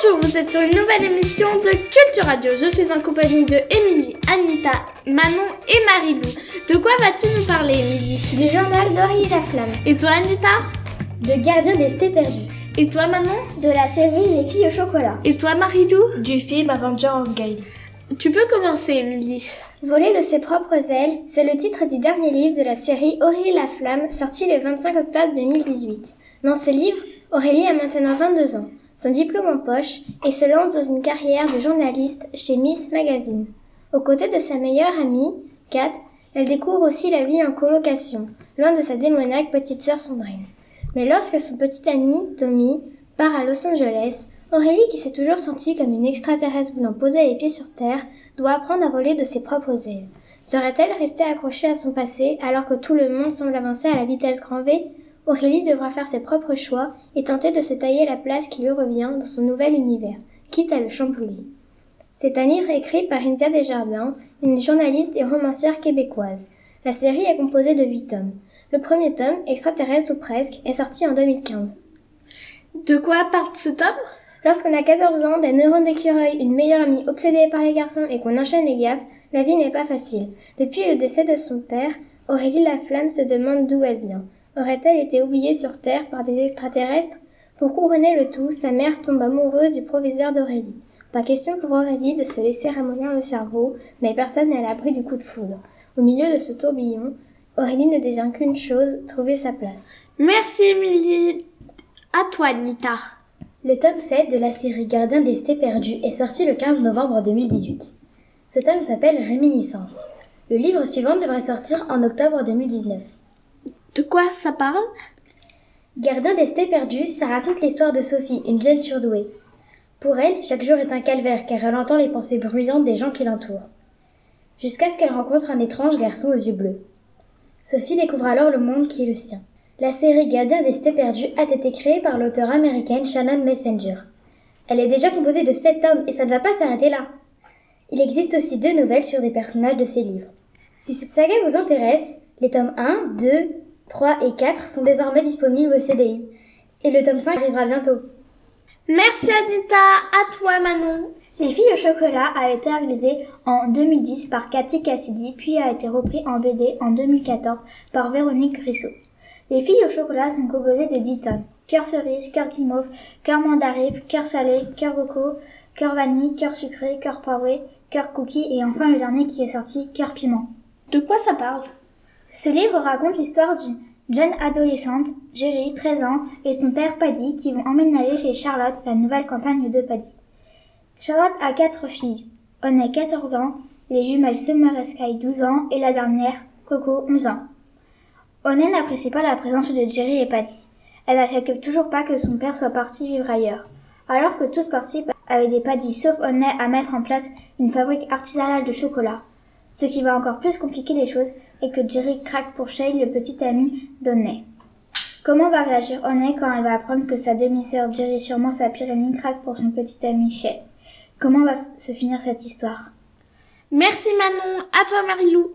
Bonjour, vous êtes sur une nouvelle émission de Culture Radio. Je suis en compagnie de Émilie, Anita, Manon et Marilou. De quoi vas-tu nous parler, Émilie Du journal d'Aurélie la Flamme. Et toi, Anita De Gardien des Stés perdus. Et toi, Manon De la série Les filles au chocolat. Et toi, Marilou Du film Avenger Endgame. Tu peux commencer, Émilie. Voler de ses propres ailes, c'est le titre du dernier livre de la série Aurélie la Flamme, sorti le 25 octobre 2018. Dans ce livre, Aurélie a maintenant 22 ans, son diplôme en poche, et se lance dans une carrière de journaliste chez Miss Magazine. Aux côtés de sa meilleure amie, Kat, elle découvre aussi la vie en colocation, loin de sa démoniaque petite sœur Sandrine. Mais lorsque son petit ami, Tommy, part à Los Angeles, Aurélie, qui s'est toujours sentie comme une extraterrestre voulant poser les pieds sur Terre, doit apprendre à voler de ses propres ailes. Serait-elle restée accrochée à son passé alors que tout le monde semble avancer à la vitesse grand V? Aurélie devra faire ses propres choix et tenter de se tailler la place qui lui revient dans son nouvel univers, quitte à le chambouler. C'est un livre écrit par India Desjardins, une journaliste et romancière québécoise. La série est composée de huit tomes. Le premier tome, Extraterrestre ou presque, est sorti en 2015. De quoi parle ce tome? Lorsqu'on a 14 ans, des neurones d'écureuil, une meilleure amie obsédée par les garçons et qu'on enchaîne les gaffes, la vie n'est pas facile. Depuis le décès de son père, Aurélie Laflamme se demande d'où elle vient. Aurait-elle été oubliée sur Terre par des extraterrestres? Pour couronner le tout, sa mère tombe amoureuse du proviseur d'Aurélie. Pas question pour Aurélie de se laisser ramollir le cerveau, mais personne n'est à l'abri du coup de foudre. Au milieu de ce tourbillon, Aurélie ne désire qu'une chose, trouver sa place. Merci, Émilie. À toi, Nita. Le tome 7 de la série Gardien des Stés perdus est sorti le 15 novembre 2018. Ce tome s'appelle Réminiscence. Le livre suivant devrait sortir en octobre 2019. De quoi ça parle? Gardien des Stés perdus, ça raconte l'histoire de Sophie, une jeune surdouée. Pour elle, chaque jour est un calvaire car elle entend les pensées bruyantes des gens qui l'entourent. Jusqu'à ce qu'elle rencontre un étrange garçon aux yeux bleus. Sophie découvre alors le monde qui est le sien. La série Gardien des Stés perdus a été créée par l'auteur américaine Shannon Messenger. Elle est déjà composée de sept tomes et ça ne va pas s'arrêter là. Il existe aussi deux nouvelles sur des personnages de ces livres. Si cette saga vous intéresse, les tomes 1, 2, 3 et 4 sont désormais disponibles au CDI. Et le tome 5 arrivera bientôt. Merci Anita, à toi Manon. Les filles au chocolat a été réalisé en 2010 par Cathy Cassidy, puis a été repris en BD en 2014 par Véronique Rissot. Les filles au chocolat sont composées de 10 tonnes. Cœur cerise, cœur guimauve, cœur mandarine, cœur salé, cœur coco, cœur vanille, cœur sucré, cœur poivré, cœur cookie et enfin le dernier qui est sorti, cœur piment. De quoi ça parle? Ce livre raconte l'histoire d'une jeune adolescente, Jerry, 13 ans, et son père Paddy qui vont emménager chez Charlotte, la nouvelle campagne de Paddy. Charlotte a quatre filles. On a 14 ans, les jumelles Summer et Sky 12 ans et la dernière, Coco, 11 ans. Onen n'apprécie pas la présence de Jerry et Patty. Elle n'accepte toujours pas que son père soit parti vivre ailleurs. Alors que tous participent à aider Paddy sauf Onen à mettre en place une fabrique artisanale de chocolat. Ce qui va encore plus compliquer les choses est que Jerry craque pour Shay, le petit ami d'Onen. Comment va réagir Onen quand elle va apprendre que sa demi-sœur Jerry, sûrement sa pire amie, craque pour son petit ami Shay Comment va se finir cette histoire? Merci Manon, à toi Marilou.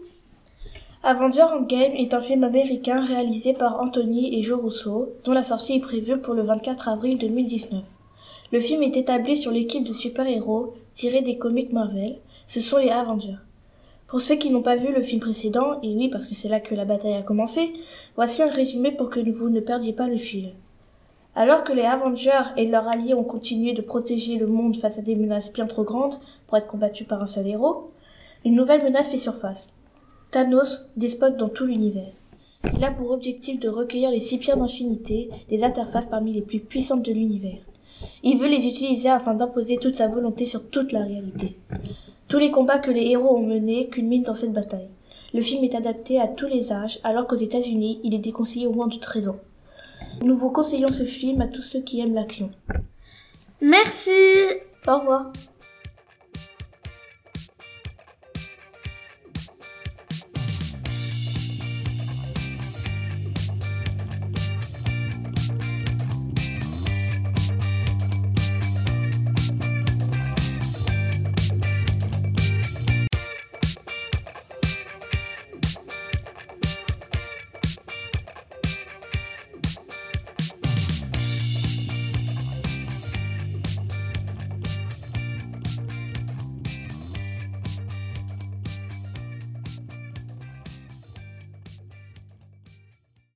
Avenger Endgame est un film américain réalisé par Anthony et Joe Russo, dont la sortie est prévue pour le 24 avril 2019. Le film est établi sur l'équipe de super-héros tirés des comics Marvel, ce sont les Avengers. Pour ceux qui n'ont pas vu le film précédent, et oui parce que c'est là que la bataille a commencé, voici un résumé pour que vous ne perdiez pas le fil. Alors que les Avengers et leurs alliés ont continué de protéger le monde face à des menaces bien trop grandes pour être combattus par un seul héros, une nouvelle menace fait surface. Thanos despote dans tout l'univers. Il a pour objectif de recueillir les six pierres d'infinité, des interfaces parmi les plus puissantes de l'univers. Il veut les utiliser afin d'imposer toute sa volonté sur toute la réalité. Tous les combats que les héros ont menés culminent dans cette bataille. Le film est adapté à tous les âges, alors qu'aux États-Unis, il est déconseillé au moins de 13 ans. Nous vous conseillons ce film à tous ceux qui aiment l'action. Merci. Au revoir.